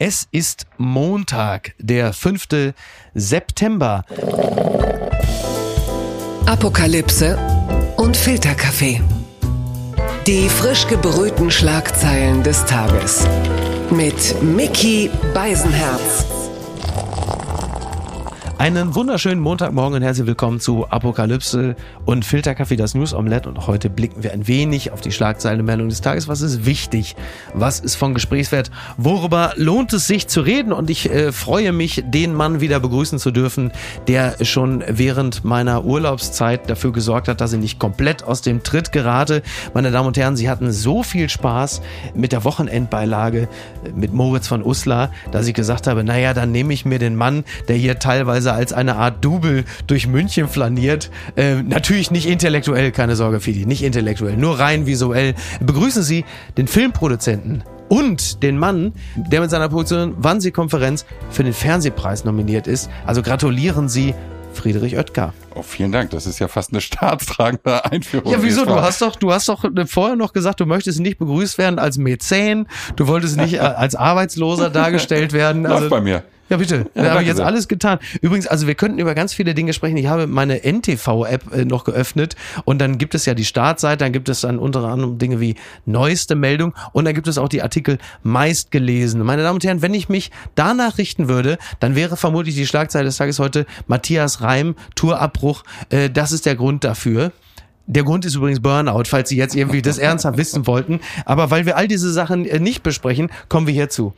Es ist Montag, der 5. September. Apokalypse und Filterkaffee. Die frisch gebrühten Schlagzeilen des Tages. Mit Mickey Beisenherz. Einen wunderschönen Montagmorgen und herzlich willkommen zu Apokalypse und Filterkaffee, das News Omelette. Und heute blicken wir ein wenig auf die Schlagzeilenmeldung des Tages. Was ist wichtig? Was ist von Gesprächswert? Worüber lohnt es sich zu reden? Und ich äh, freue mich, den Mann wieder begrüßen zu dürfen, der schon während meiner Urlaubszeit dafür gesorgt hat, dass ich nicht komplett aus dem Tritt gerate. Meine Damen und Herren, Sie hatten so viel Spaß mit der Wochenendbeilage äh, mit Moritz von Uslar, dass ich gesagt habe, naja, dann nehme ich mir den Mann, der hier teilweise teilweise als eine Art Double durch München flaniert. Äh, natürlich nicht intellektuell, keine Sorge, Fidi, nicht intellektuell, nur rein visuell. Begrüßen Sie den Filmproduzenten und den Mann, der mit seiner Produktion Wannsee-Konferenz für den Fernsehpreis nominiert ist. Also gratulieren Sie Friedrich Oetker. Oh, vielen Dank. Das ist ja fast eine staatstragende Einführung. Ja, wieso? Du hast doch, du hast doch vorher noch gesagt, du möchtest nicht begrüßt werden als Mäzen. Du wolltest nicht als Arbeitsloser dargestellt werden. Also, Läuft bei mir. Ja, bitte. Ja, da habe ich jetzt alles getan. Übrigens, also wir könnten über ganz viele Dinge sprechen. Ich habe meine NTV-App äh, noch geöffnet und dann gibt es ja die Startseite, dann gibt es dann unter anderem Dinge wie neueste Meldung und dann gibt es auch die Artikel meist gelesen. Meine Damen und Herren, wenn ich mich danach richten würde, dann wäre vermutlich die Schlagzeile des Tages heute Matthias Reim, Tourabbruch. Äh, das ist der Grund dafür. Der Grund ist übrigens Burnout, falls Sie jetzt irgendwie das ernsthaft wissen wollten. Aber weil wir all diese Sachen äh, nicht besprechen, kommen wir hierzu.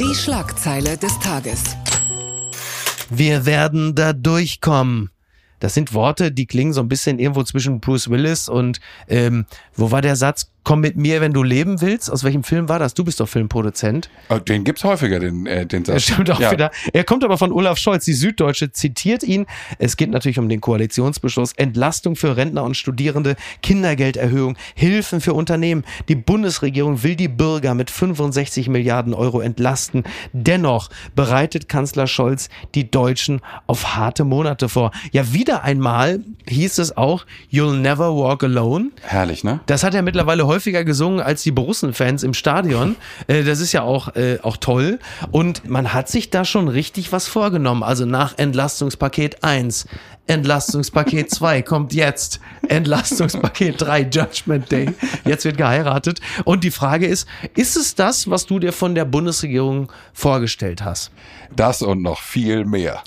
Die Schlagzeile des Tages. Wir werden da durchkommen. Das sind Worte, die klingen so ein bisschen irgendwo zwischen Bruce Willis und ähm, wo war der Satz? Komm mit mir, wenn du leben willst. Aus welchem Film war das? Du bist doch Filmproduzent. Oh, den gibt's häufiger, den, äh, den Satz. Das stimmt auch ja. wieder. Er kommt aber von Olaf Scholz. Die Süddeutsche zitiert ihn. Es geht natürlich um den Koalitionsbeschluss. Entlastung für Rentner und Studierende, Kindergelderhöhung, Hilfen für Unternehmen. Die Bundesregierung will die Bürger mit 65 Milliarden Euro entlasten. Dennoch bereitet Kanzler Scholz die Deutschen auf harte Monate vor. Ja, wieder einmal hieß es auch, You'll never walk alone. Herrlich, ne? Das hat er mittlerweile häufiger gesungen als die Borussen-Fans im Stadion. Äh, das ist ja auch, äh, auch toll. Und man hat sich da schon richtig was vorgenommen. Also nach Entlastungspaket 1 Entlastungspaket 2 kommt jetzt. Entlastungspaket 3, Judgment Day. Jetzt wird geheiratet. Und die Frage ist, ist es das, was du dir von der Bundesregierung vorgestellt hast? Das und noch viel mehr.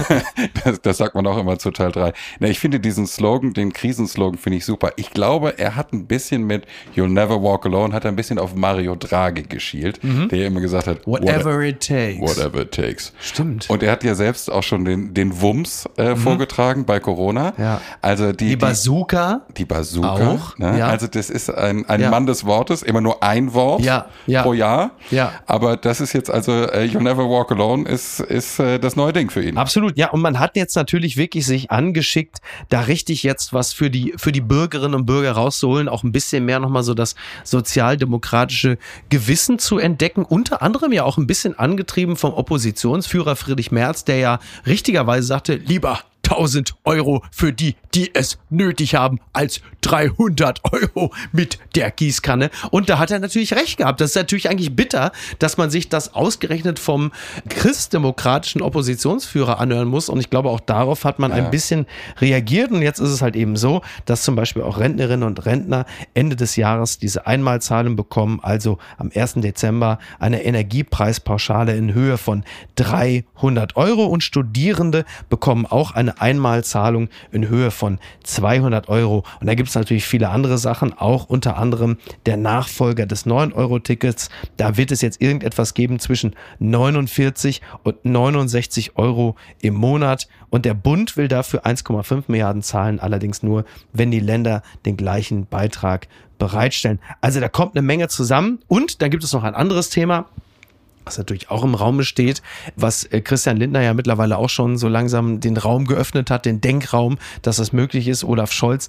das, das, sagt man auch immer zu Teil 3. Na, ich finde diesen Slogan, den Krisenslogan, finde ich super. Ich glaube, er hat ein bisschen mit You'll Never Walk Alone, hat er ein bisschen auf Mario Draghi geschielt, mhm. der immer gesagt hat, Whatever what, it takes. Whatever it takes. Stimmt. Und er hat ja selbst auch schon den, den Wumms äh, mhm. vorgetragen bei Corona. Ja. Also die, die Bazooka. Die, die Bazooka. Auch. Ne? Ja. Also das ist ein, ein ja. Mann des Wortes, immer nur ein Wort ja. Ja. pro Jahr. Ja. Aber das ist jetzt also äh, You'll Never Walk Alone ist, ist äh, das neue Ding für ihn. Absolut, ja. Und man hat jetzt natürlich wirklich sich angeschickt, da richtig jetzt was für die, für die Bürgerinnen und Bürger rauszuholen, auch ein bisschen mehr nochmal so das sozialdemokratische Gewissen zu entdecken. Unter anderem ja auch ein bisschen angetrieben vom Oppositionsführer Friedrich Merz, der ja richtigerweise sagte, lieber 1000 Euro für die, die es nötig haben, als 300 Euro mit der Gießkanne. Und da hat er natürlich recht gehabt. Das ist natürlich eigentlich bitter, dass man sich das ausgerechnet vom christdemokratischen Oppositionsführer anhören muss. Und ich glaube, auch darauf hat man ja. ein bisschen reagiert. Und jetzt ist es halt eben so, dass zum Beispiel auch Rentnerinnen und Rentner Ende des Jahres diese Einmalzahlung bekommen, also am 1. Dezember eine Energiepreispauschale in Höhe von 300 Euro. Und Studierende bekommen auch eine Einmalzahlung in Höhe von 200 Euro. Und da gibt es natürlich viele andere Sachen, auch unter anderem der Nachfolger des 9-Euro-Tickets. Da wird es jetzt irgendetwas geben zwischen 49 und 69 Euro im Monat. Und der Bund will dafür 1,5 Milliarden zahlen, allerdings nur, wenn die Länder den gleichen Beitrag bereitstellen. Also da kommt eine Menge zusammen. Und dann gibt es noch ein anderes Thema was natürlich auch im Raum steht, was äh, Christian Lindner ja mittlerweile auch schon so langsam den Raum geöffnet hat, den Denkraum, dass das möglich ist. Olaf Scholz,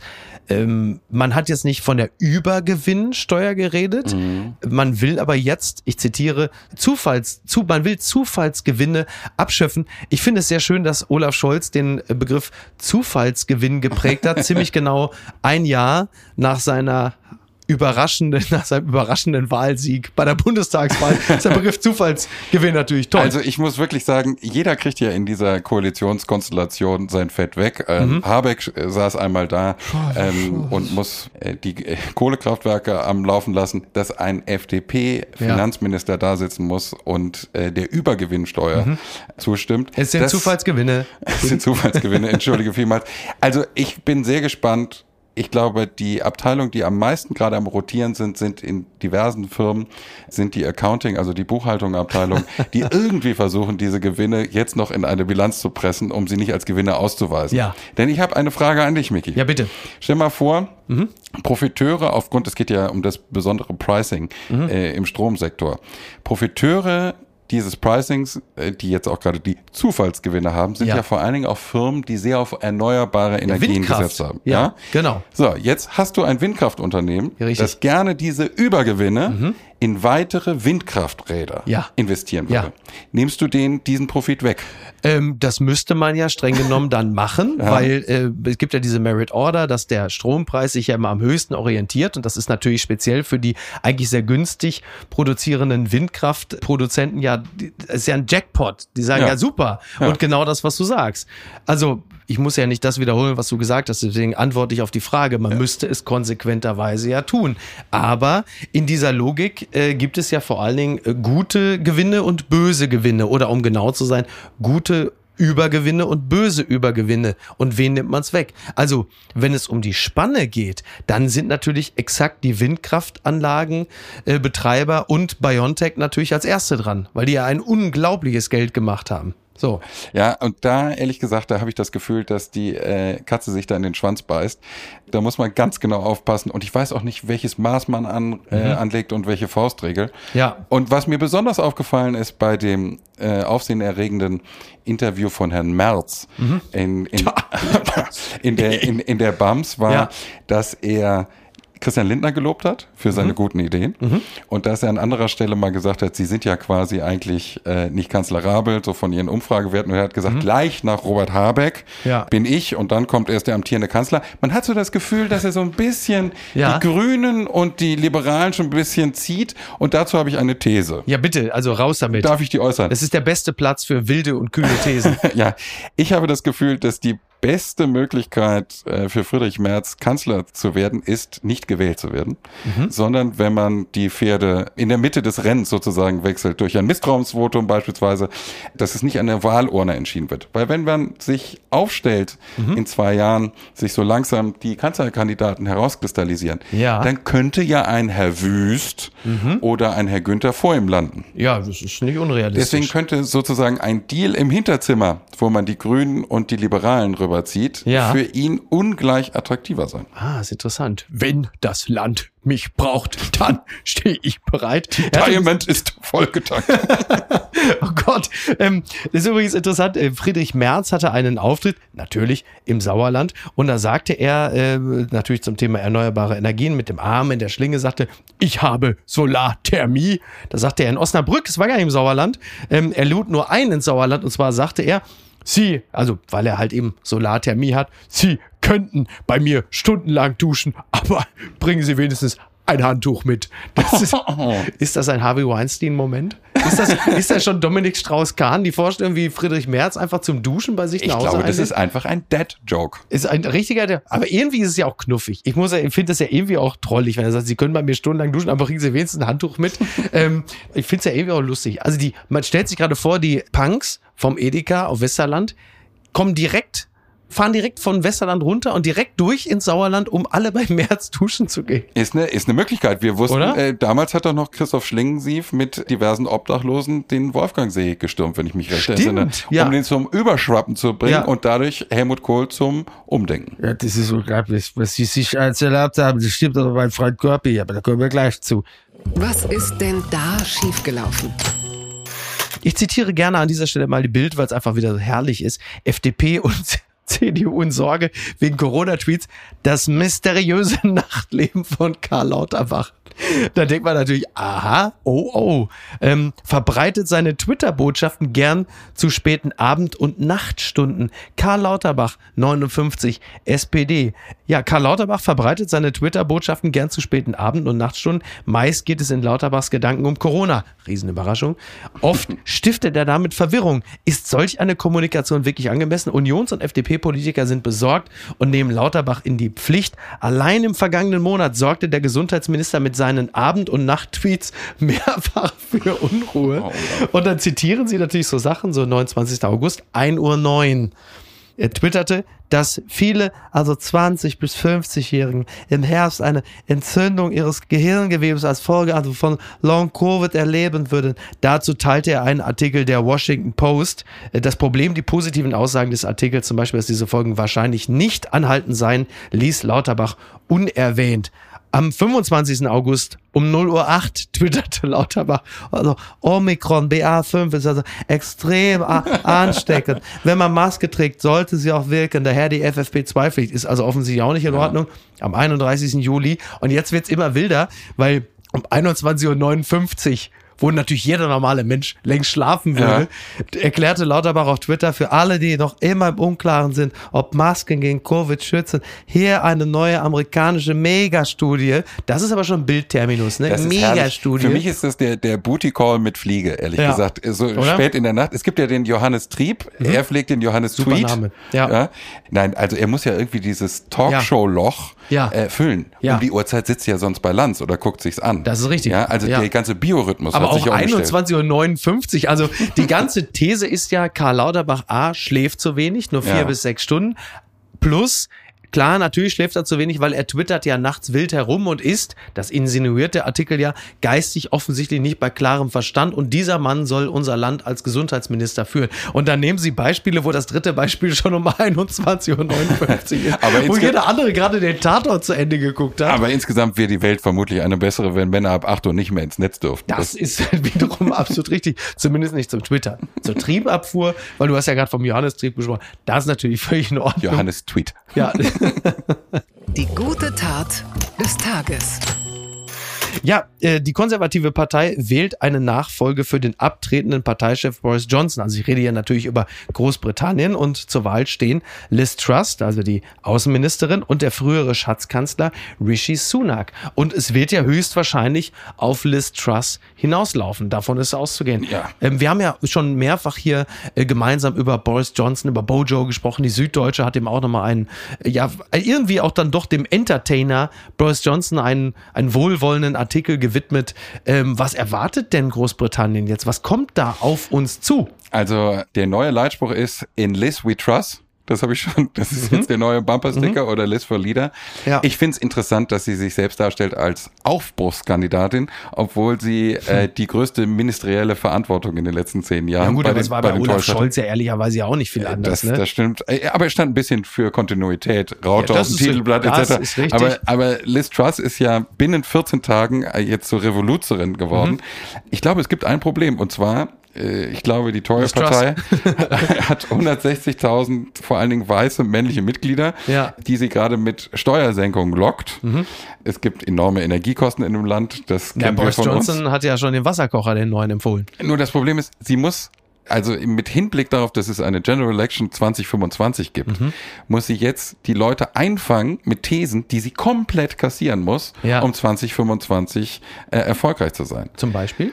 ähm, man hat jetzt nicht von der Übergewinnsteuer geredet, mhm. man will aber jetzt, ich zitiere, Zufalls, zu, man will Zufallsgewinne abschöpfen. Ich finde es sehr schön, dass Olaf Scholz den Begriff Zufallsgewinn geprägt hat, ziemlich genau ein Jahr nach seiner überraschenden, nach seinem überraschenden Wahlsieg bei der Bundestagswahl ist der Begriff Zufallsgewinn natürlich toll. Also ich muss wirklich sagen, jeder kriegt ja in dieser Koalitionskonstellation sein Fett weg. Ähm, Mhm. Habeck äh, saß einmal da ähm, und muss äh, die äh, Kohlekraftwerke am Laufen lassen, dass ein FDP-Finanzminister da sitzen muss und äh, der Übergewinnsteuer zustimmt. Mhm. es sind Das- Zufallsgewinne. es sind Zufallsgewinne, entschuldige vielmals. Also ich bin sehr gespannt. Ich glaube, die Abteilung, die am meisten gerade am Rotieren sind, sind in diversen Firmen, sind die Accounting, also die Buchhaltung-Abteilung, die irgendwie versuchen, diese Gewinne jetzt noch in eine Bilanz zu pressen, um sie nicht als Gewinne auszuweisen. Ja. Denn ich habe eine Frage an dich, Miki. Ja, bitte. Stell mal vor, Profiteure aufgrund, es geht ja um das besondere Pricing Mhm. äh, im Stromsektor. Profiteure dieses Pricings, äh, die jetzt auch gerade die Zufallsgewinne haben, sind Ja. ja. vor allen Dingen auch Firmen, die sehr auf erneuerbare Energien Windkraft. gesetzt haben. Ja, genau. So, jetzt hast du ein Windkraftunternehmen, Ja. Mhm. das gerne diese Übergewinne in weitere Windkrafträder Ja. investieren Ja. würde. Nimmst du denen diesen Profit weg? Ähm, das müsste man ja streng genommen dann machen, weil äh, es gibt ja diese Merit Order, dass der Strompreis sich ja immer am höchsten orientiert und das ist natürlich speziell für die eigentlich sehr günstig produzierenden Windkraftproduzenten ja, ist ja ein Jackpot. Die sagen ja, Ja. super Ja. und genau das, was du sagst. Also ich muss ja nicht das wiederholen, was du gesagt hast, deswegen antworte ich auf die Frage. Man müsste es konsequenterweise ja tun. Aber in dieser Logik äh, gibt es ja vor allen Dingen äh, gute Gewinne und böse Gewinne oder um genau zu sein, gute Übergewinne und böse Übergewinne. Und wen nimmt man es weg? Also, wenn es um die Spanne geht, dann sind natürlich exakt die Windkraftanlagen äh, und Biontech natürlich als erste dran, weil die ja ein unglaubliches Geld gemacht haben. So. Ja, und da, ehrlich gesagt, da habe ich das Gefühl, dass die äh, Katze sich da in den Schwanz beißt. Da muss man ganz genau aufpassen. Und ich weiß auch nicht, welches Maß man an, äh, anlegt und welche Faustregel. Ja. Und was mir besonders aufgefallen ist bei dem äh, aufsehenerregenden Interview von Herrn Merz in, in, in, der, in, in der BAMS war, Ja. dass er Christian Lindner gelobt hat für seine guten Ideen und dass er an anderer Stelle mal gesagt hat, sie sind ja quasi eigentlich äh, nicht kanzlerabel, so von ihren Umfragewerten. Und er hat gesagt, gleich nach Robert Habeck Ja. bin ich und dann kommt erst der amtierende Kanzler. Man hat so das Gefühl, dass er so ein bisschen Ja. die Grünen und die Liberalen schon ein bisschen zieht und dazu habe ich eine These. Ja, bitte, also raus damit. Darf ich die äußern? Das ist der beste Platz für wilde und kühle Thesen. ja, ich habe das Gefühl, dass die beste Möglichkeit äh, für Friedrich Merz Kanzler zu werden, ist nicht gewählt zu werden, sondern wenn man die Pferde in der Mitte des Rennens sozusagen wechselt, durch ein Misstrauensvotum beispielsweise, dass es nicht an der Wahlurne entschieden wird. Weil wenn man sich aufstellt in zwei Jahren, sich so langsam die Kanzlerkandidaten herauskristallisieren, Ja. dann könnte ja ein Herr Wüst oder ein Herr Günther vor ihm landen. ja, das ist nicht unrealistisch. Deswegen könnte sozusagen ein Deal im Hinterzimmer, wo man die Grünen und die Liberalen rüberzieht, Ja. für ihn ungleich attraktiver sein. Ah, ist interessant. Wenn das Land mich braucht, dann stehe ich bereit. Er Diamond ist vollgetankt. Oh Gott. Ähm, das ist übrigens interessant. Äh, Friedrich Merz hatte einen Auftritt, natürlich im Sauerland. Und da sagte er, äh, natürlich zum Thema erneuerbare Energien, mit dem Arm in der Schlinge, sagte, ich habe Solarthermie. Da sagte er in Osnabrück, es war gar nicht im Sauerland. Ähm, er lud nur einen ins Sauerland. Und zwar sagte er, Sie, also weil er halt eben Solarthermie hat, Sie könnten bei mir stundenlang duschen, aber bringen Sie wenigstens ein Handtuch mit. Das ist, ist das ein Harvey Weinstein-Moment? Ist das, ist das schon Dominik Strauss-Kahn, die Vorstellung, wie Friedrich Merz einfach zum Duschen bei sich Ich nach Hause glaube, das einlädt? ist einfach ein Dead-Joke. Ist ein richtiger, der- aber irgendwie ist es ja auch knuffig. Ich muss ich finde das ja irgendwie auch trollig, wenn er sagt, Sie können bei mir stundenlang duschen, aber bringen Sie wenigstens ein Handtuch mit. ähm, ich finde es ja irgendwie auch lustig. Also die, man stellt sich gerade vor, die Punks vom Edeka auf Westerland kommen direkt, fahren direkt von Westerland runter und direkt durch ins Sauerland, um alle bei März duschen zu gehen. Ist eine, ist eine Möglichkeit. Wir wussten, äh, damals hat doch noch Christoph Schlingensief mit diversen Obdachlosen den Wolfgangsee gestürmt, wenn ich mich recht Stimmt, entsinne, ja. um den zum Überschwappen zu bringen Ja. und dadurch Helmut Kohl zum Umdenken. Ja, das ist unglaublich, was Sie sich als erlaubt haben. Das stimmt aber mein Freund Görpi, aber da kommen wir gleich zu. Was ist denn da schiefgelaufen? Ich zitiere gerne an dieser Stelle mal die Bild, weil es einfach wieder so herrlich ist. FDP und CDU in Sorge wegen Corona-Tweets. Das mysteriöse Nachtleben von Karl Lauterbach. Da denkt man natürlich, aha, oh, oh. Ähm, verbreitet seine Twitter-Botschaften gern zu späten Abend- und Nachtstunden. Karl Lauterbach, 59, SPD. Ja, Karl Lauterbach verbreitet seine Twitter-Botschaften gern zu späten Abend- und Nachtstunden. Meist geht es in Lauterbachs Gedanken um Corona. Riesenüberraschung. Oft stiftet er damit Verwirrung. Ist solch eine Kommunikation wirklich angemessen? Unions- und FDP-Politiker sind besorgt und nehmen Lauterbach in die Pflicht. Allein im vergangenen Monat sorgte der Gesundheitsminister mit seinen Abend- und Nachttweets mehrfach für Unruhe. Und dann zitieren sie natürlich so Sachen, so 29. August, 1 Uhr 9. Er twitterte, dass viele, also 20 bis 50-Jährigen, im Herbst eine Entzündung ihres Gehirngewebes als Folge also von Long-Covid erleben würden. Dazu teilte er einen Artikel der Washington Post. Das Problem, die positiven Aussagen des Artikels, zum Beispiel, dass diese Folgen wahrscheinlich nicht anhalten seien, ließ Lauterbach unerwähnt. Am 25. August um 0 Uhr 8 twitterte Lauterbach, also Omikron BA5 ist also extrem ansteckend. Wenn man Maske trägt, sollte sie auch wirken. Daher die FFP2-Pflicht ist also offensichtlich auch nicht in Ordnung. Am 31. Juli. Und jetzt wird's immer wilder, weil um 21.59 Uhr wo natürlich jeder normale Mensch längst schlafen würde, ja. erklärte Lauterbach auf Twitter für alle, die noch immer im Unklaren sind, ob Masken gegen Covid schützen, hier eine neue amerikanische Megastudie. Das ist aber schon Bildterminus, ne? Megastudie. Für mich ist das der, der Booty Call mit Fliege, ehrlich ja. gesagt. So Oder? spät in der Nacht. Es gibt ja den Johannes Trieb, mhm. er pflegt den Johannes Super Tweet. Name. Ja. ja. Nein, also er muss ja irgendwie dieses Talkshow-Loch ja. äh, füllen. Ja. Um die Uhrzeit sitzt ja sonst bei Lanz oder guckt sich's an. Das ist richtig. Ja, also der ganze Biorhythmus aber auch 21.59 Uhr. Also die ganze These ist ja, Karl Lauterbach A schläft zu wenig, nur vier ja. bis sechs Stunden. Plus, Klar, natürlich schläft er zu wenig, weil er twittert ja nachts wild herum und ist, das insinuiert der Artikel ja, geistig offensichtlich nicht bei klarem Verstand und dieser Mann soll unser Land als Gesundheitsminister führen. Und dann nehmen sie Beispiele, wo das dritte Beispiel schon um 21.59 Uhr ist, aber wo jeder andere gerade den Tatort zu Ende geguckt hat. Aber insgesamt wäre die Welt vermutlich eine bessere, wenn Männer ab 8 Uhr nicht mehr ins Netz dürften. Das, das ist wiederum absolut richtig. Zumindest nicht zum Twitter. Zur Triebabfuhr, weil du hast ja gerade vom Johannes Trieb gesprochen. Das ist natürlich völlig in Ordnung. Johannes Tweet. Ja. Die gute Tat des Tages. Ja, äh, die konservative Partei wählt eine Nachfolge für den abtretenden Parteichef Boris Johnson. Also ich rede hier natürlich über Großbritannien und zur Wahl stehen Liz Truss, also die Außenministerin, und der frühere Schatzkanzler Rishi Sunak. Und es wird ja höchstwahrscheinlich auf Liz Truss hinauslaufen. Davon ist auszugehen. Ja. Ähm, wir haben ja schon mehrfach hier äh, gemeinsam über Boris Johnson, über Bojo gesprochen. Die Süddeutsche hat ihm auch nochmal einen, äh, ja, irgendwie auch dann doch dem Entertainer Boris Johnson einen, einen wohlwollenden Artikel gewidmet. Ähm, was erwartet denn Großbritannien jetzt? Was kommt da auf uns zu? Also der neue Leitspruch ist In Liz we trust. Das habe ich schon. Das ist mhm. jetzt der neue Bumpersticker mhm. oder List for Leader. Ja. Ich finde es interessant, dass sie sich selbst darstellt als Aufbruchskandidatin, obwohl sie äh, hm. die größte ministerielle Verantwortung in den letzten zehn Jahren. Ja gut, aber es war bei, bei Olaf Scholz ja ehrlicherweise ja auch nicht viel anders. Das, ne? das stimmt. Äh, aber es stand ein bisschen für Kontinuität. Raute ja, auf dem Titelblatt etc. Aber, aber Liz Truss ist ja binnen 14 Tagen äh, jetzt zur Revoluzerin geworden. Mhm. Ich glaube, es gibt ein Problem und zwar äh, ich glaube, die Tory-Partei hat 160.000 vor allen Dingen weiße männliche Mitglieder, ja. die sie gerade mit Steuersenkungen lockt. Mhm. Es gibt enorme Energiekosten in dem Land. Das ja, Boris Johnson uns. hat ja schon den Wasserkocher, den neuen, empfohlen. Nur das Problem ist, sie muss also mit Hinblick darauf, dass es eine General Election 2025 gibt, mhm. muss sie jetzt die Leute einfangen mit Thesen, die sie komplett kassieren muss, ja. um 2025 äh, erfolgreich zu sein. Zum Beispiel?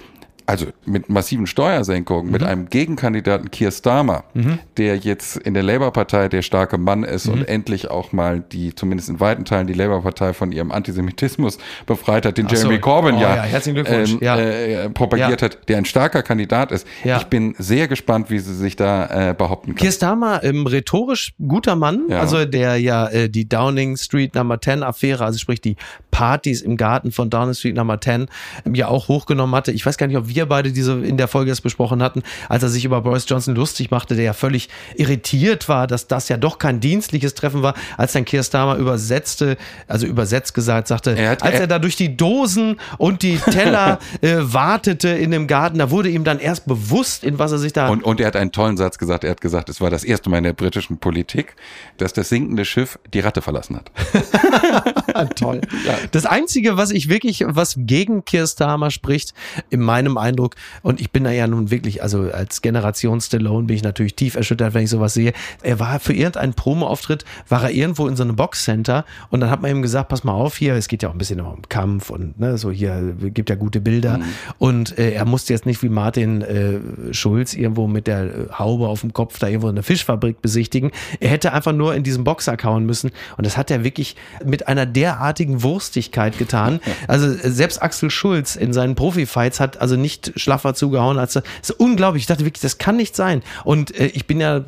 Also mit massiven Steuersenkungen, mhm. mit einem Gegenkandidaten Keir Starmer, mhm. der jetzt in der Labour-Partei der starke Mann ist mhm. und endlich auch mal die, zumindest in weiten Teilen, die Labour-Partei von ihrem Antisemitismus befreit hat, den Ach Jeremy so. Corbyn oh, ja, ähm, ja. Äh, propagiert ja. hat, der ein starker Kandidat ist. Ich bin sehr gespannt, wie sie sich da äh, behaupten kann. Keir Starmer, ähm, rhetorisch guter Mann, also der ja äh, die Downing Street Number 10 Affäre, also sprich die Partys im Garten von Downing Street Number 10, ähm, ja auch hochgenommen hatte. Ich weiß gar nicht, ob wir wir beide diese in der Folge das besprochen hatten, als er sich über Boris Johnson lustig machte, der ja völlig irritiert war, dass das ja doch kein dienstliches Treffen war, als dann Keir Starmer übersetzte, also übersetzt gesagt sagte, Er hat- als er er- da durch die Dosen und die Teller äh, wartete in dem Garten, da wurde ihm dann erst bewusst, in was er sich da Und, und er hat einen tollen Satz gesagt. Er hat gesagt, es war das erste Mal in der britischen Politik, dass das sinkende Schiff die Ratte verlassen hat. Toll. Das Einzige, was ich wirklich, was gegen Keir Starmer spricht, in meinem Eindruck, und ich bin da ja nun wirklich, also als Generation Stallone bin ich natürlich tief erschüttert, wenn ich sowas sehe. Er war für irgendeinen Promo-Auftritt, war er irgendwo in so einem Boxcenter und dann hat man ihm gesagt, pass mal auf hier, es geht ja auch ein bisschen um Kampf und ne, so hier gibt ja gute Bilder und äh, er musste jetzt nicht wie Martin äh, Schulz irgendwo mit der Haube auf dem Kopf da irgendwo eine Fischfabrik besichtigen. Er hätte einfach nur in diesen Boxer kauen müssen und das hat er wirklich mit einer derartigen Wurstigkeit getan. Also äh, selbst Axel Schulz in seinen Profi-Fights hat also nicht schlaffer zugehauen als das ist unglaublich. Ich dachte wirklich, das kann nicht sein. Und äh, ich bin ja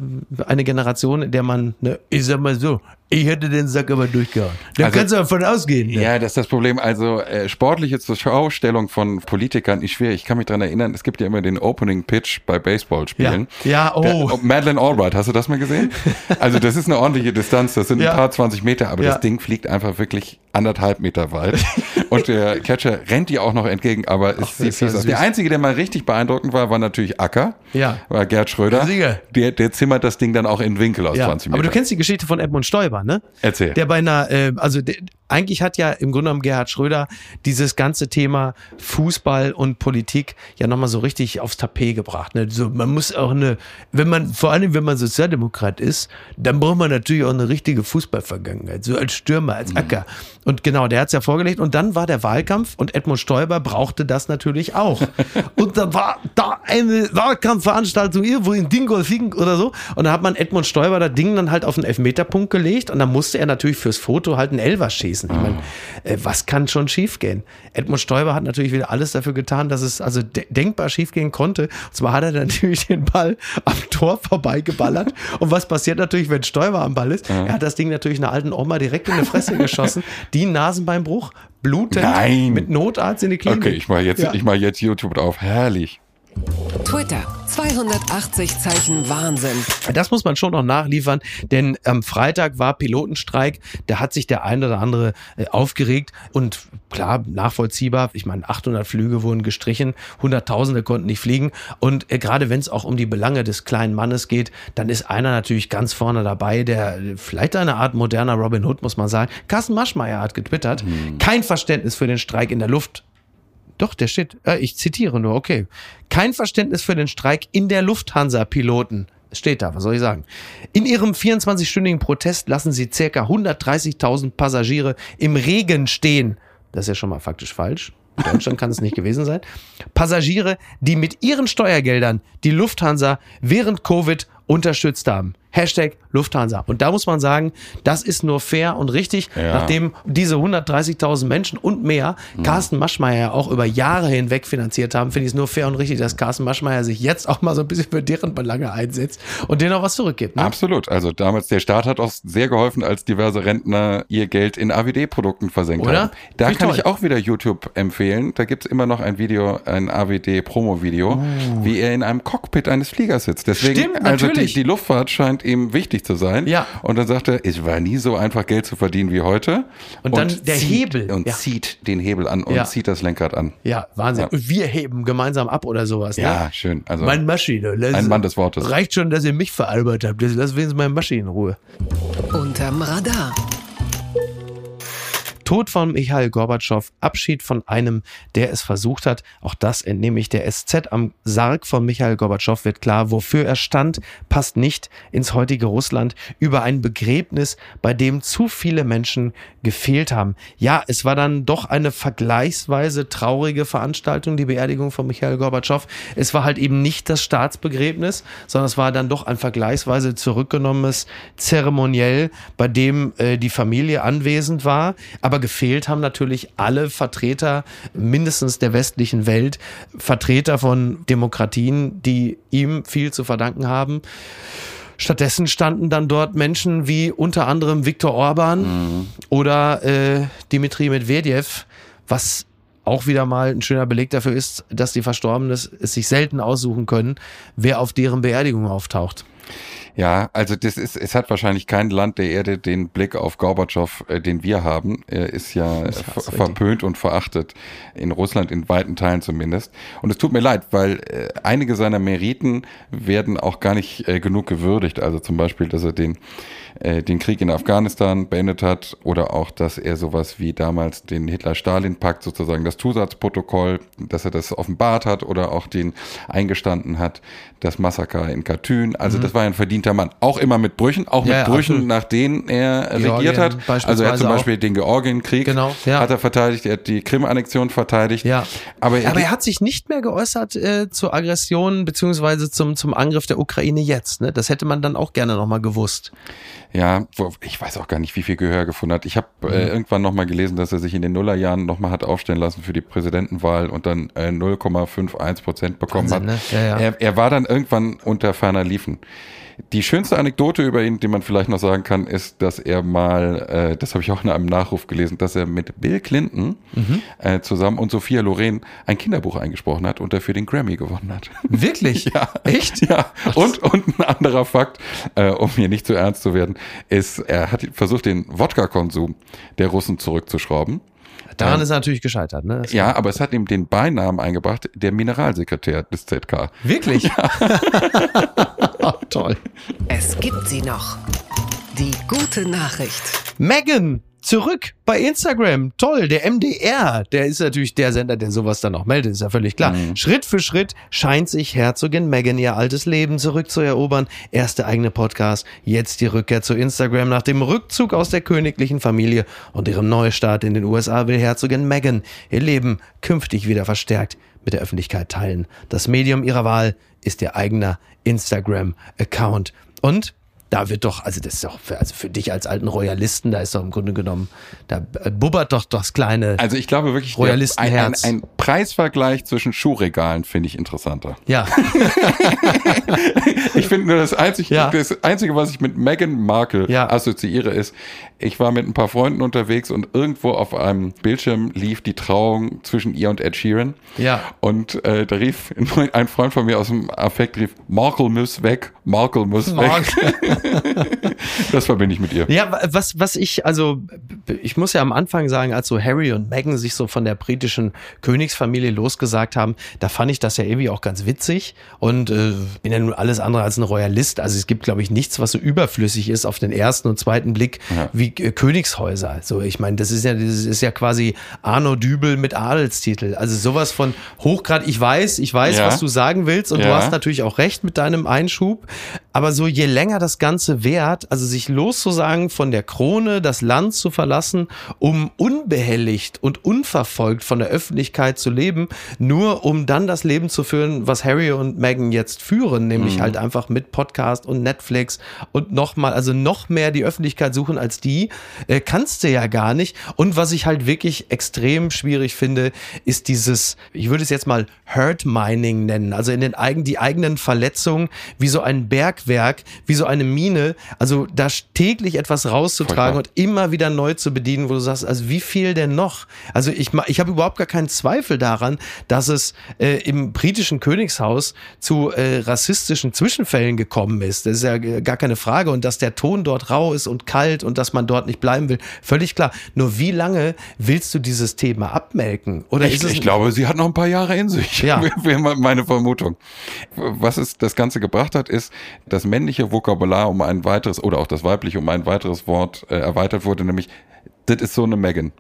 eine Generation, in der man, ne, ich sag mal so, ich hätte den Sack aber durchgehauen. Da Also- kannst du davon ausgehen. Ne? Ja, das ist das Problem. Also äh, sportliche Zurschaustellung von Politikern ist schwierig. Ich kann mich dran erinnern, es gibt ja immer den Opening Pitch bei Baseballspielen. Ja. Ja, oh. Da, Madeleine Albright, hast du das mal gesehen? Also das ist eine ordentliche Distanz, das sind Ja. ein paar 20 Meter, aber Ja. das Ding fliegt einfach wirklich anderthalb Meter weit. Und der Catcher rennt ihr auch noch entgegen, aber es sieht ist süß. Der Einzige, der mal richtig beeindruckend war, war natürlich Acker. Ja. War Gerd Schröder. Der, der zimmert das Ding dann auch in den Winkel aus Ja, 20 Metern. aber du kennst die Geschichte von Edmund Stoiber, ne? Erzähl. Der bei einer, äh, also der, eigentlich hat ja im Grunde genommen Gerhard Schröder dieses ganze Thema Fußball und Politik ja nochmal so richtig aufs Tapet gebracht. Ne? So, man muss auch eine, wenn man, vor allem wenn man Sozialdemokrat ist, dann braucht man natürlich auch eine richtige Fußballvergangenheit, so als Stürmer, als Acker. Und genau, der hat's ja vorgelegt. Und dann war der Wahlkampf und Edmund Stoiber brauchte das natürlich auch. und da war da eine Wahlkampfveranstaltung irgendwo in Dingolfing oder so. Und da hat man Edmund Stoiber das Ding dann halt auf den Elfmeterpunkt gelegt und dann musste er natürlich fürs Foto halt einen Elfer schießen. Ich meine, äh, was kann schon schiefgehen? Edmund Stoiber hat natürlich wieder alles dafür getan, dass es also de denkbar schiefgehen konnte. Und zwar hat er natürlich den Ball am Tor vorbeigeballert. und was passiert natürlich, wenn Stoiber am Ball ist? Er hat das Ding natürlich einer alten Oma direkt in die Fresse geschossen. Die Nasenbeinbruch, blutend, Nein. mit Notarzt in die Klinik. Okay, ich mache jetzt, Ja. ich mach jetzt YouTube auf. Herrlich. Twitter. 280 Zeichen Wahnsinn. Das muss man schon noch nachliefern, denn am Freitag war Pilotenstreik, da hat sich der eine oder andere äh, aufgeregt und klar, nachvollziehbar, ich meine, 800 Flüge wurden gestrichen, Hunderttausende konnten nicht fliegen und äh, gerade wenn es auch um die Belange des kleinen Mannes geht, dann ist einer natürlich ganz vorne dabei, der äh, vielleicht eine Art moderner Robin Hood, muss man sagen. Carsten Maschmeyer hat getwittert, kein Verständnis für den Streik in der Luft. Doch, der steht, äh, ich zitiere nur, okay. Kein Verständnis für den Streik in der Lufthansa-Piloten. Steht da, was soll ich sagen? In ihrem 24-stündigen Protest lassen sie circa 130.000 Passagiere im Regen stehen. Das ist ja schon mal faktisch falsch. In Deutschland kann es nicht gewesen sein. Passagiere, die mit ihren Steuergeldern die Lufthansa während Covid unterstützt haben. Hashtag Lufthansa. Und da muss man sagen, das ist nur fair und richtig, Ja. nachdem diese 130.000 Menschen und mehr Carsten Maschmeyer ja auch über Jahre hinweg finanziert haben, finde ich es nur fair und richtig, dass Carsten Maschmeyer sich jetzt auch mal so ein bisschen für deren Belange einsetzt und denen auch was zurückgibt. Ne? Absolut. Also damals, der Staat hat auch sehr geholfen, als diverse Rentner ihr Geld in AWD-Produkten versenkt Oder? haben. Da Wie kann toll. ich auch wieder YouTube empfehlen. Da gibt's immer noch ein Video, ein AWD-Promo-Video, wie er in einem Cockpit eines Fliegers sitzt. Deswegen, Oh. Stimmt, also die, natürlich. die Luftfahrt scheint ihm wichtig zu sein. Ja. Und dann sagt er, es war nie so einfach, Geld zu verdienen wie heute. Und dann der zieht, Hebel. Und Ja. zieht den Hebel an und Ja. zieht das Lenkrad an. Ja, Wahnsinn. Ja. Und wir heben gemeinsam ab oder sowas. Ne? Ja, schön. Also Mein Maschine. Das Ein Mann des Wortes. Reicht schon, dass ihr mich veralbert habt. Lass wenigstens meine Maschine in Ruhe. Unterm Radar. Tod von Michail Gorbatschow, Abschied von einem, der es versucht hat. Auch das entnehme ich der SZ. Am Sarg von Michail Gorbatschow wird klar, wofür er stand, passt nicht ins heutige Russland. Über ein Begräbnis, bei dem zu viele Menschen gefehlt haben. Ja, es war dann doch eine vergleichsweise traurige Veranstaltung, die Beerdigung von Michail Gorbatschow. Es war halt eben nicht das Staatsbegräbnis, sondern es war dann doch ein vergleichsweise zurückgenommenes Zeremoniell, bei dem äh, die Familie anwesend war. Aber gefehlt haben natürlich alle Vertreter mindestens der westlichen Welt, Vertreter von Demokratien, die ihm viel zu verdanken haben. Stattdessen standen dann dort Menschen wie unter anderem Viktor Orban oder äh, Dimitri Medvedev, was auch wieder mal ein schöner Beleg dafür ist, dass die Verstorbenen es sich selten aussuchen können, wer auf deren Beerdigung auftaucht. Ja, also das ist, es hat wahrscheinlich kein Land der Erde den Blick auf Gorbatschow, äh, den wir haben. Er ist ja verpönt und verachtet. In Russland in weiten Teilen zumindest. Und es tut mir leid, weil äh, einige seiner Meriten werden auch gar nicht äh, genug gewürdigt. Also zum Beispiel, dass er den, äh, den Krieg in Afghanistan beendet hat oder auch, dass er sowas wie damals den Hitler-Stalin-Pakt sozusagen das Zusatzprotokoll, dass er das offenbart hat oder auch den eingestanden hat, das Massaker in Katyn. Also das war ein verdienter Mann. Auch immer mit Brüchen, auch. Ja, mit ja, Brüchen, absolut. nach denen er Georgien regiert hat. Also er hat zum auch. Beispiel den Georgienkrieg Genau, ja. hat er verteidigt, er hat die Krim-Annexion verteidigt. Ja. Aber, er, Aber er hat sich nicht mehr geäußert äh, zur Aggression beziehungsweise zum, zum Angriff der Ukraine jetzt. Ne? Das hätte man dann auch gerne nochmal gewusst. Ja, ich weiß auch gar nicht, wie viel Gehör gefunden hat. Ich habe Mhm. äh, irgendwann nochmal gelesen, dass er sich in den Nullerjahren nochmal hat aufstellen lassen für die Präsidentenwahl und dann äh, 0,51 Prozent bekommen Wahnsinn, hat. ne? Ja, ja. Er, er war dann irgendwann unter ferner Liefen. Die schönste Anekdote über ihn, die man vielleicht noch sagen kann, ist, dass er mal, äh, das habe ich auch in einem Nachruf gelesen, dass er mit Bill Clinton Mhm. äh, zusammen und Sophia Loren ein Kinderbuch eingesprochen hat und dafür den Grammy gewonnen hat. Wirklich? Ja. Echt? Ja. Und, und ein anderer Fakt, äh, um hier nicht zu ernst zu werden, ist, er hat versucht, den Wodka-Konsum der Russen zurückzuschrauben. Daran Ähm, ist er natürlich gescheitert. Ne? Das- Ja, aber es hat ihm den Beinamen eingebracht, der Mineralsekretär des ZK. Wirklich? oh, toll. Es gibt sie noch. Die gute Nachricht. Megan, zurück bei Instagram. Toll, der MDR, der ist natürlich der Sender, der sowas dann auch meldet, ist ja völlig klar. Schritt für Schritt scheint sich Herzogin Megan ihr altes Leben zurückzuerobern. Erst der eigene Podcast, jetzt die Rückkehr zu Instagram. Nach dem Rückzug aus der königlichen Familie und ihrem Neustart in den USA will Herzogin Megan ihr Leben künftig wieder verstärkt mit der Öffentlichkeit teilen. Das Medium ihrer Wahl ist ihr eigener Instagram-Account. Und da wird doch, also das ist doch, für, also für dich als alten Royalisten, da ist doch im Grunde genommen, da äh, bubbert doch das kleine. Also ich glaube wirklich, ein, ein, ein Preisvergleich zwischen Schuhregalen finde ich interessanter. ja, Ich finde nur das einzige, Ja. das einzige, was ich mit Meghan Markle Ja. assoziiere, ist, ich war mit ein paar Freunden unterwegs und irgendwo auf einem Bildschirm lief die Trauung zwischen ihr und Ed Sheeran. Ja. Und äh, da rief ein Freund von mir aus dem Affekt rief, Markle muss weg, Markle muss weg. Das verbinde ich mit ihr. Ja, wa- was, was ich, also, ich muss ja am Anfang sagen, als so Harry und Meghan sich so von der britischen Königsfamilie losgesagt haben, da fand ich das ja irgendwie auch ganz witzig und äh, bin ja nun alles andere als ein Royalist. Also es gibt, glaube ich, nichts, was so überflüssig ist auf den ersten und zweiten Blick Ja. wie äh, Königshäuser. Also ich meine, das ist ja, das ist ja quasi Arno Dübel mit Adelstitel. Also sowas von hochgrad. Ich weiß, ich weiß, Ja. was du sagen willst und du Ja. hast natürlich auch recht mit deinem Einschub. Aber so je länger das Ganze währt, also sich loszusagen von der Krone, das Land zu verlassen, um unbehelligt und unverfolgt von der Öffentlichkeit zu leben, nur um dann das Leben zu führen, was Harry und Meghan jetzt führen, nämlich halt einfach mit Podcast und Netflix und nochmal, also noch mehr die Öffentlichkeit suchen als die, äh, kannst du ja gar nicht. Und was ich halt wirklich extrem schwierig finde, ist dieses, ich würde es jetzt mal Hurt Mining nennen, also in den eigenen, die eigenen Verletzungen, wie so ein Bergwerk, wie so eine Mine, also da täglich etwas rauszutragen und immer wieder neu zu bedienen, wo du sagst, also wie viel denn noch? Also ich, ich habe überhaupt gar keinen Zweifel daran, dass es äh, im britischen Königshaus zu äh, rassistischen Zwischenfällen gekommen ist. Das ist ja äh, gar keine Frage und dass der Ton dort rau ist und kalt und dass man dort nicht bleiben will, völlig klar. Nur wie lange willst du dieses Thema abmelken? Oder Ich, ich glaube, sie hat noch ein paar Jahre in sich. Ja. Meine Vermutung. Was es das Ganze gebracht hat, ist, das männliche Vokabular um ein weiteres oder auch das weibliche um ein weiteres Wort äh, erweitert wurde, nämlich das ist so eine Megan.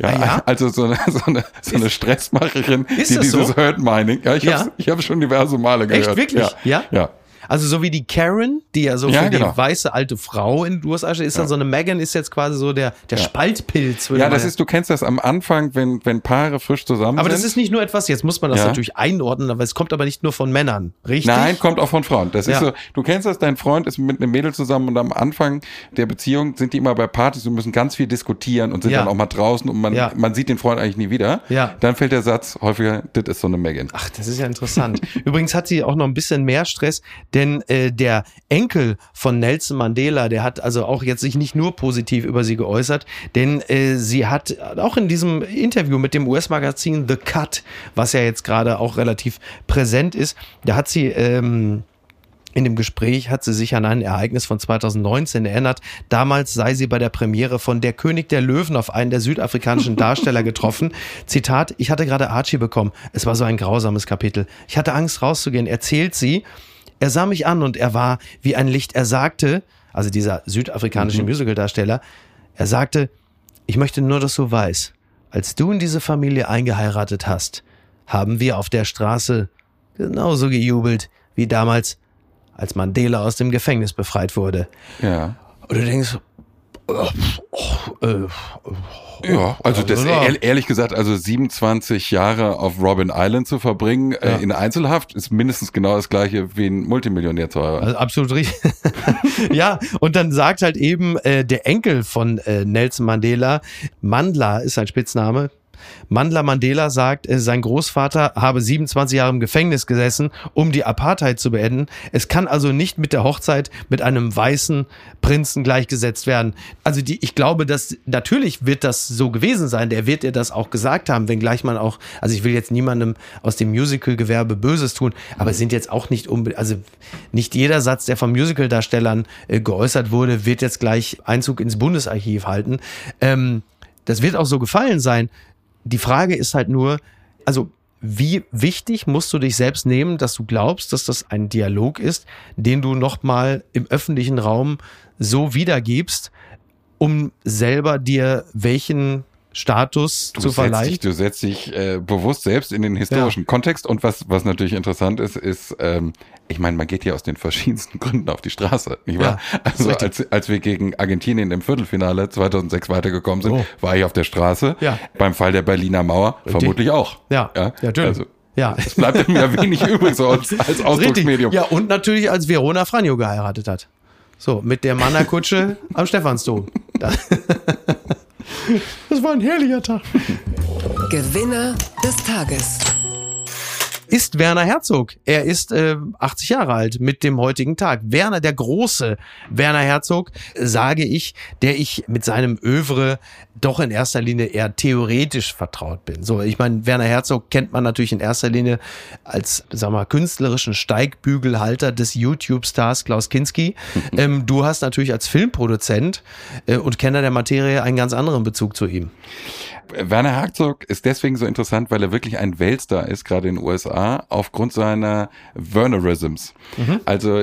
Ja, Ah, ja? also so eine, so eine, so eine Stressmacherin, Ist die dieses so? Hurt Mining. Ja, ich Ja. habe hab schon diverse Male gehört. Echt, wirklich? Ja. Ja? ja. Also so wie die Karen, die ja so Ja, für genau. die weiße alte Frau in steht, ist dann so eine Megan, ist jetzt quasi so der, der Spaltpilz. würde Ja, das ist, du kennst das am Anfang, wenn, wenn Paare frisch zusammen aber sind. das ist nicht nur etwas, jetzt muss man das Ja. natürlich einordnen, aber es kommt aber nicht nur von Männern, richtig? Nein, kommt auch von Frauen. Das Ja. ist so, du kennst das, dein Freund ist mit einem Mädel zusammen und am Anfang der Beziehung sind die immer bei Partys und müssen ganz viel diskutieren und sind Ja. dann auch mal draußen und man, Ja. man sieht den Freund eigentlich nie wieder. Ja. Dann fällt der Satz häufiger, das ist so eine Megan. Ach, das ist ja interessant. Übrigens hat sie auch noch ein bisschen mehr Stress, denn äh, der Enkel von Nelson Mandela, der hat also auch jetzt sich nicht nur positiv über sie geäußert, denn äh, sie hat auch in diesem Interview mit dem US-Magazin The Cut, was ja jetzt gerade auch relativ präsent ist, da hat sie ähm, in dem Gespräch hat sie sich an ein Ereignis von 2019 erinnert. Damals sei sie bei der Premiere von Der König der Löwen auf einen der südafrikanischen Darsteller getroffen. Zitat, ich hatte gerade Archie bekommen. Es war so ein grausames Kapitel. Ich hatte Angst rauszugehen, erzählt sie. Er sah mich an und er war wie ein Licht. Er sagte, also dieser südafrikanische mhm. Musicaldarsteller, er sagte, ich möchte nur, dass du weißt, als du in diese Familie eingeheiratet hast, haben wir auf der Straße genauso gejubelt wie damals als Mandela aus dem Gefängnis befreit wurde. Ja. Und du denkst, ja, also das ehrlich gesagt, also 27 Jahre auf Robin Island zu verbringen äh, ja. äh, in Einzelhaft ist mindestens genau das gleiche wie ein Multimillionär zu heiraten. Also absolut richtig. ja, und dann sagt halt eben äh, der Enkel von äh, Nelson Mandela, Mandla ist sein Spitzname, Mandla Mandela sagt, äh, sein Großvater habe 27 Jahre im Gefängnis gesessen, um die Apartheid zu beenden. Es kann also nicht mit der Hochzeit mit einem weißen Prinzen gleichgesetzt werden. Also die, ich glaube, dass natürlich wird das so gewesen sein. Der wird ihr das auch gesagt haben, wenngleich man auch, also ich will jetzt niemandem aus dem Musical-Gewerbe Böses tun, aber es sind jetzt auch nicht unbedingt, also nicht jeder Satz, der von Musical-Darstellern äh, geäußert wurde, wird jetzt gleich Einzug ins Bundesarchiv halten. Ähm, das wird auch so gefallen sein. Die Frage ist halt nur, also wie wichtig musst du dich selbst nehmen, dass du glaubst, dass das ein Dialog ist, den du nochmal im öffentlichen Raum so wiedergibst, um selber dir welchen Status du zu verleihen. Dich, du setzt dich äh, bewusst selbst in den historischen ja. Kontext und was, was natürlich interessant ist, ist, ähm, ich meine, man geht hier aus den verschiedensten Gründen auf die Straße, nicht wahr? Ja, also als, als wir gegen Argentinien im Viertelfinale 2006 weitergekommen sind, oh. war ich auf der Straße. Ja. Beim Fall der Berliner Mauer Richtig. vermutlich auch. Ja, ja, ja natürlich. Also, ja. Es bleibt mir wenig übrig so als, als Ausdrucksmedium. Ja, und natürlich als Verona Franjo geheiratet hat. So, mit der Mannerkutsche am Stephansdom. War ein herrlicher Tag. Gewinner des Tages ist Werner Herzog. Er ist äh, 80 Jahre alt mit dem heutigen Tag. Werner, der große Werner Herzog, sage ich, der ich mit seinem Övre doch in erster Linie eher theoretisch vertraut bin. So, ich meine, Werner Herzog kennt man natürlich in erster Linie als, sag mal, künstlerischen Steigbügelhalter des YouTube-Stars Klaus Kinski. ähm, du hast natürlich als Filmproduzent äh, und Kenner der Materie einen ganz anderen Bezug zu ihm. Werner Herzog ist deswegen so interessant, weil er wirklich ein Weltstar ist, gerade in den USA, aufgrund seiner Wernerisms. Mhm. Also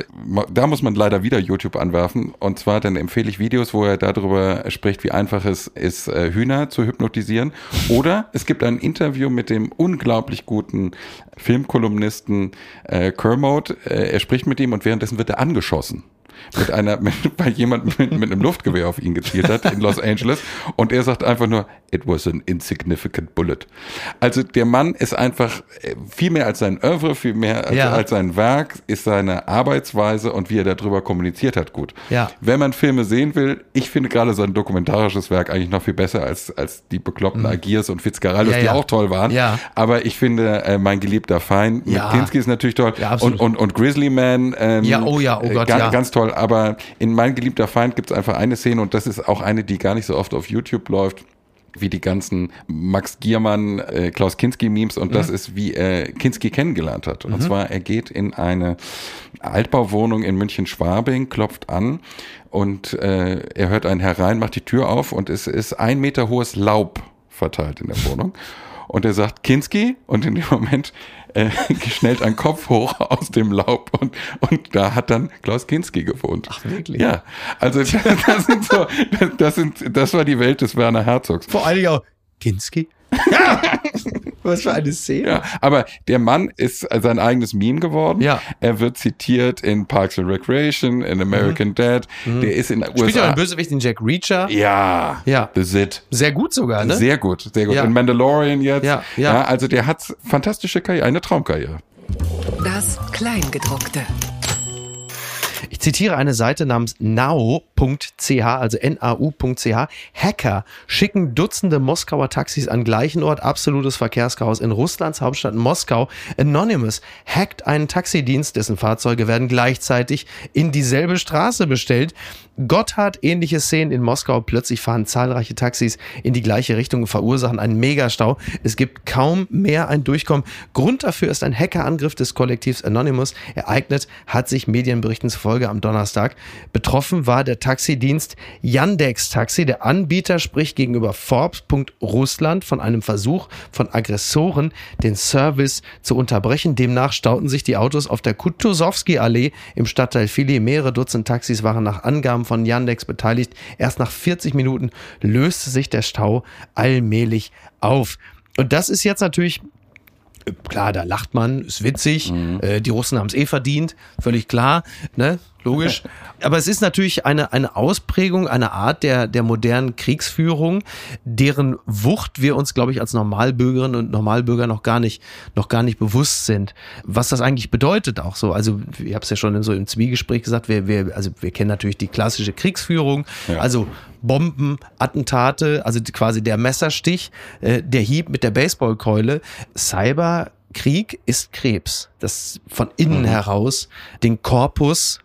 da muss man leider wieder YouTube anwerfen. Und zwar dann empfehle ich Videos, wo er darüber spricht, wie einfach es ist, äh, Hühner zu hypnotisieren. Oder es gibt ein Interview mit dem unglaublich guten Filmkolumnisten äh, Kermode. Äh, er spricht mit ihm und währenddessen wird er angeschossen mit einer, mit, weil jemand mit, mit einem Luftgewehr auf ihn gezielt hat in Los Angeles und er sagt einfach nur, it was an insignificant bullet. Also der Mann ist einfach äh, viel mehr als sein Oeuvre, viel mehr als, ja. als sein Werk, ist seine Arbeitsweise und wie er darüber kommuniziert hat gut. Ja. Wenn man Filme sehen will, ich finde gerade sein dokumentarisches Werk eigentlich noch viel besser als, als die bekloppten mhm. Agiers und Fitzcarraldos, ja, die auch toll waren. Aber ich finde, äh, mein geliebter Feind, ja. Kinski ist natürlich toll. Und, und, und Grizzly Man, ähm, ja, oh ja, oh Gott, ganz, ja. ganz toll aber in Mein geliebter Feind gibt es einfach eine Szene und das ist auch eine, die gar nicht so oft auf YouTube läuft wie die ganzen Max Giermann, äh, Klaus Kinski-Memes und mhm. das ist, wie er Kinski kennengelernt hat. Und mhm. zwar, er geht in eine Altbauwohnung in München-Schwabing, klopft an und äh, er hört einen herein, macht die Tür auf und es ist ein Meter hohes Laub verteilt in der Wohnung. Und er sagt Kinski und in dem Moment äh, schnellt ein Kopf hoch aus dem Laub und, und da hat dann Klaus Kinski gewohnt. Ach, wirklich? Ja. Also das, das sind so, das, sind, das war die Welt des Werner Herzogs. Vor allen Dingen auch Kinski. Ja. Was für eine Szene. Ja, aber der Mann ist sein eigenes Meme geworden. Ja. Er wird zitiert in Parks and Recreation, in American mhm. Dad. Mhm. Der ist in den USA. Spielt ja einen Bösewicht in Jack Reacher. Ja. Ja. The Zit. Sehr gut sogar, ne? Sehr gut, sehr gut. Ja. In Mandalorian jetzt. Ja, ja. ja also der hat fantastische Karriere, eine Traumkarriere. Das Kleingedruckte. Ich zitiere eine Seite namens now.ch, also nau.ch. Hacker schicken Dutzende Moskauer Taxis an gleichen Ort, absolutes Verkehrschaos in Russlands Hauptstadt Moskau. Anonymous hackt einen Taxidienst, dessen Fahrzeuge werden gleichzeitig in dieselbe Straße bestellt. Gotthard ähnliche Szenen in Moskau. Plötzlich fahren zahlreiche Taxis in die gleiche Richtung und verursachen einen Megastau. Es gibt kaum mehr ein Durchkommen. Grund dafür ist ein Hackerangriff des Kollektivs Anonymous. Ereignet hat sich Medienberichten zufolge am Donnerstag. Betroffen war der Taxidienst Yandex Taxi. Der Anbieter spricht gegenüber Forbes.Russland von einem Versuch von Aggressoren, den Service zu unterbrechen. Demnach stauten sich die Autos auf der Kutuzowski-Allee im Stadtteil Fili. Mehrere Dutzend Taxis waren nach Angaben von Yandex beteiligt. Erst nach 40 Minuten löste sich der Stau allmählich auf. Und das ist jetzt natürlich klar, da lacht man, ist witzig, mhm. äh, die Russen haben es eh verdient, völlig klar, ne? Logisch. Aber es ist natürlich eine, eine Ausprägung, eine Art der, der modernen Kriegsführung, deren Wucht wir uns, glaube ich, als Normalbürgerinnen und Normalbürger noch gar nicht, noch gar nicht bewusst sind. Was das eigentlich bedeutet auch so. Also, ich habe es ja schon in so im Zwiegespräch gesagt, wir, wir, also wir kennen natürlich die klassische Kriegsführung. Ja. Also Bomben, Attentate, also quasi der Messerstich, äh, der Hieb mit der Baseballkeule. Cyberkrieg ist Krebs, das von innen mhm. heraus den Korpus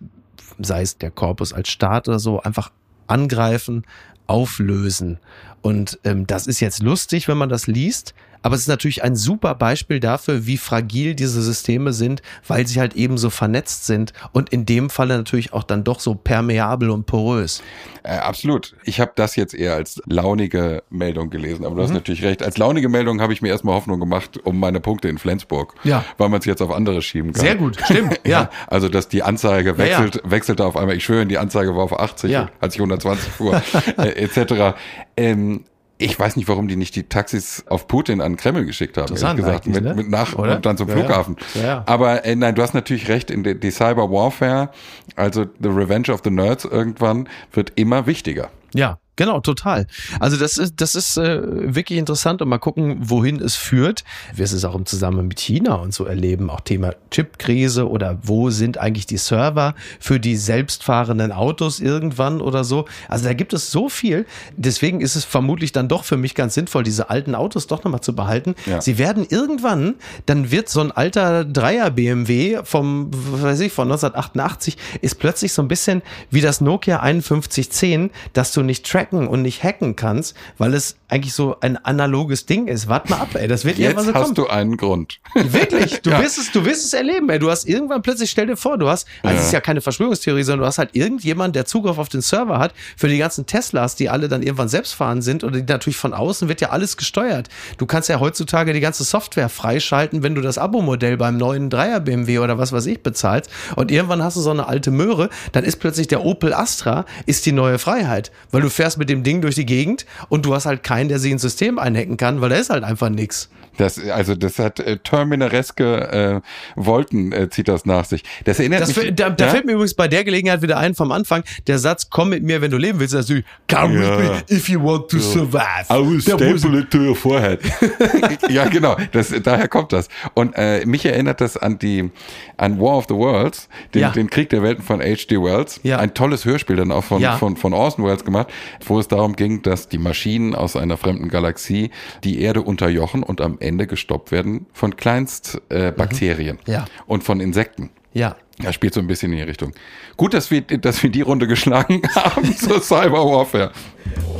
sei es der Korpus als Staat oder so, einfach angreifen, auflösen. Und ähm, das ist jetzt lustig, wenn man das liest, aber es ist natürlich ein super Beispiel dafür, wie fragil diese Systeme sind, weil sie halt eben so vernetzt sind und in dem Falle natürlich auch dann doch so permeabel und porös. Äh, absolut. Ich habe das jetzt eher als launige Meldung gelesen, aber du mhm. hast natürlich recht. Als launige Meldung habe ich mir erstmal Hoffnung gemacht um meine Punkte in Flensburg, ja. weil man es jetzt auf andere schieben kann. Sehr gut, stimmt. ja. ja. Also dass die Anzeige wechselt, ja, ja. wechselte auf einmal. Ich schwöre, die Anzeige war auf 80, als ich 120 fuhr, äh, etc. Ähm, ich weiß nicht, warum die nicht die Taxis auf Putin an Kreml geschickt haben, ehrlich gesagt, mit, ne? mit nach Oder? und dann zum ja, Flughafen. Ja. Ja, Aber äh, nein, du hast natürlich recht, in die, die Cyber Warfare, also the Revenge of the Nerds irgendwann, wird immer wichtiger. Ja, Genau, total. Also das ist, das ist äh, wirklich interessant und mal gucken, wohin es führt. Wir es auch im Zusammenhang mit China und so erleben, auch Thema Chipkrise oder wo sind eigentlich die Server für die selbstfahrenden Autos irgendwann oder so. Also da gibt es so viel. Deswegen ist es vermutlich dann doch für mich ganz sinnvoll, diese alten Autos doch nochmal zu behalten. Ja. Sie werden irgendwann, dann wird so ein alter Dreier BMW vom, weiß ich, von 1988 ist plötzlich so ein bisschen wie das Nokia 5110, dass du nicht tracken tracken und nicht hacken kannst, weil es eigentlich so ein analoges Ding ist. Warte mal ab, ey, das wird Jetzt irgendwann so hast kommen. du einen Grund. Wirklich, du ja. wirst es, du wirst es erleben, ey. Du hast irgendwann plötzlich, stell dir vor, du hast, also ja. es ist ja keine Verschwörungstheorie, sondern du hast halt irgendjemand, der Zugriff auf den Server hat für die ganzen Teslas, die alle dann irgendwann selbstfahren sind und die natürlich von außen wird ja alles gesteuert. Du kannst ja heutzutage die ganze Software freischalten, wenn du das Abo-Modell beim neuen Dreier BMW oder was weiß ich bezahlst und irgendwann hast du so eine alte Möhre, dann ist plötzlich der Opel Astra ist die neue Freiheit, weil du fährst mit dem Ding durch die Gegend und du hast halt keinen, der sich ins System einhacken kann, weil da ist halt einfach nichts. Das, also das hat äh, Terminareske äh, Wolken äh, zieht das nach sich. Das erinnert das, mich. Da, da ja? fällt mir übrigens bei der Gelegenheit wieder ein vom Anfang der Satz: Komm mit mir, wenn du leben willst. Also, come ja. with me if you want to ja. survive. I will staple it to your forehead. ja, genau. Das, daher kommt das. Und äh, mich erinnert das an die an War of the Worlds, den, den Krieg der Welten von H.G. Wells. Ja. Ein tolles Hörspiel dann auch von, von, von Orson Welles gemacht, wo es darum ging, dass die Maschinen aus einer fremden Galaxie die Erde unterjochen und am Ende gestoppt werden von Kleinstbakterien äh, mhm. ja. und von Insekten. Ja. Ja, spielt so ein bisschen in die Richtung. Gut, dass wir, dass wir die Runde geschlagen haben zur Cyber Warfare.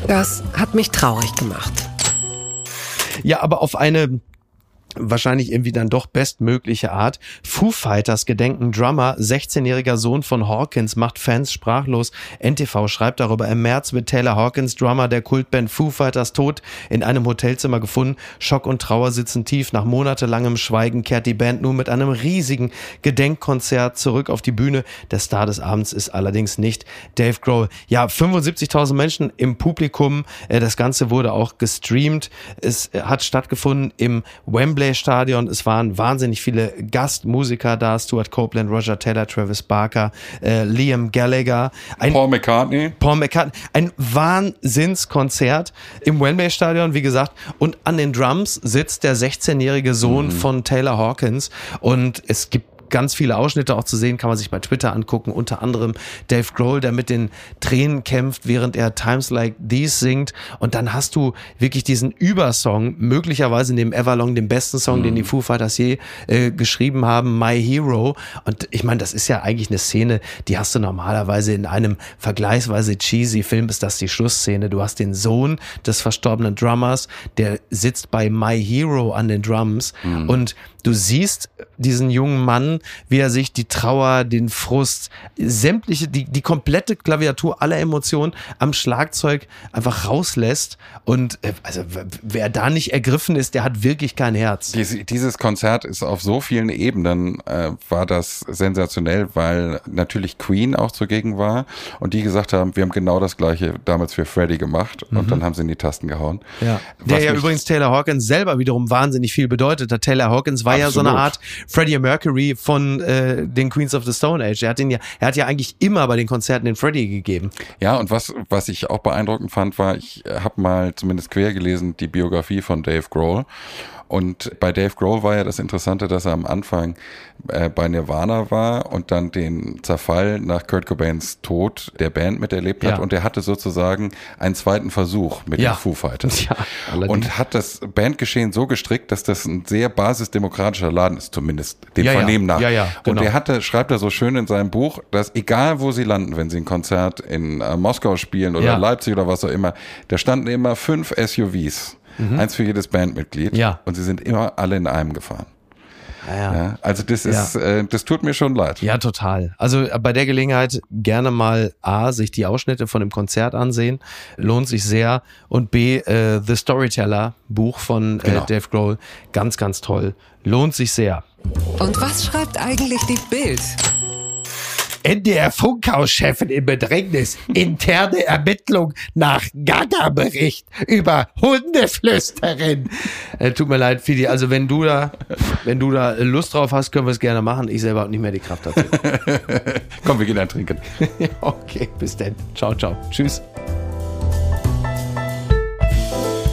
Das hat mich traurig gemacht. Ja, aber auf eine wahrscheinlich irgendwie dann doch bestmögliche Art. Foo Fighters gedenken Drummer, 16-jähriger Sohn von Hawkins, macht Fans sprachlos. NTV schreibt darüber, im März wird Taylor Hawkins, Drummer der Kultband Foo Fighters, tot in einem Hotelzimmer gefunden. Schock und Trauer sitzen tief. Nach monatelangem Schweigen kehrt die Band nun mit einem riesigen Gedenkkonzert zurück auf die Bühne. Der Star des Abends ist allerdings nicht Dave Grohl. Ja, 75.000 Menschen im Publikum. Äh, das Ganze wurde auch gestreamt. Es hat stattgefunden im Wembley Wembley Stadion. Es waren wahnsinnig viele Gastmusiker da. Stuart Copeland, Roger Taylor, Travis Barker, äh, Liam Gallagher. Ein, Paul McCartney. Paul McCartney. Ein Wahnsinnskonzert im Wembley Stadion, wie gesagt. Und an den Drums sitzt der 16-jährige Sohn mhm. von Taylor Hawkins. Und es gibt ganz viele Ausschnitte auch zu sehen, kann man sich bei Twitter angucken, unter anderem Dave Grohl, der mit den Tränen kämpft, während er Times Like These singt. Und dann hast du wirklich diesen Übersong, möglicherweise neben Everlong, dem besten Song, mhm. den die Foo Fighters je äh, geschrieben haben, My Hero. Und ich meine, das ist ja eigentlich eine Szene, die hast du normalerweise in einem vergleichsweise cheesy Film, ist das die Schlussszene. Du hast den Sohn des verstorbenen Drummers, der sitzt bei My Hero an den Drums mhm. und du siehst diesen jungen Mann, wie er sich die Trauer, den Frust, sämtliche, die, die komplette Klaviatur aller Emotionen am Schlagzeug einfach rauslässt. Und äh, also wer da nicht ergriffen ist, der hat wirklich kein Herz. dieses Konzert ist auf so vielen Ebenen, äh, war das sensationell, weil natürlich Queen auch zugegen war und die gesagt haben, wir haben genau das gleiche damals für Freddie gemacht und mhm. dann haben sie in die Tasten gehauen. Ja. Der ja übrigens Taylor Hawkins selber wiederum wahnsinnig viel bedeutet. Taylor Hawkins war Absolut. ja so eine Art Freddie Mercury von äh, den Queens of the Stone Age. Er hat ihn ja, er hat ja eigentlich immer bei den Konzerten den Freddie gegeben. Ja, und was, was ich auch beeindruckend fand, war, ich habe mal zumindest quer gelesen die Biografie von Dave Grohl und bei Dave Grohl war ja das Interessante, dass er am Anfang äh, bei Nirvana war und dann den Zerfall nach Kurt Cobains Tod der Band miterlebt hat. Ja. Und er hatte sozusagen einen zweiten Versuch mit ja. den Foo Fighters. Ja, und hat das Bandgeschehen so gestrickt, dass das ein sehr basisdemokratischer Laden ist, zumindest dem ja, Vernehmen nach. Ja, ja, genau. Und er hatte, schreibt er so schön in seinem Buch, dass egal wo sie landen, wenn sie ein Konzert in äh, Moskau spielen oder Leipzig oder was auch immer, da standen immer fünf SUVs Mhm. Eins für jedes Bandmitglied. Ja. Und sie sind immer alle in einem gefahren. Ja, ja. ja, also das ist, ja. äh, das tut mir schon leid. Ja, total. Also äh, bei der Gelegenheit gerne mal A, sich die Ausschnitte von dem Konzert ansehen, lohnt sich sehr. Und B, äh, The Storyteller, Buch von äh, genau. Dave Grohl, ganz, ganz toll. Lohnt sich sehr. Und was schreibt eigentlich die Bild? NDR-Funkhauschefin in Bedrängnis. Interne Ermittlung nach Gaga-Bericht über Hundeflüsterin. Äh, tut mir leid, Fidi. Also wenn du da, wenn du da Lust drauf hast, können wir es gerne machen. Ich selber habe nicht mehr die Kraft dazu. Komm, wir gehen dann trinken. okay, bis dann. Ciao, ciao. Tschüss.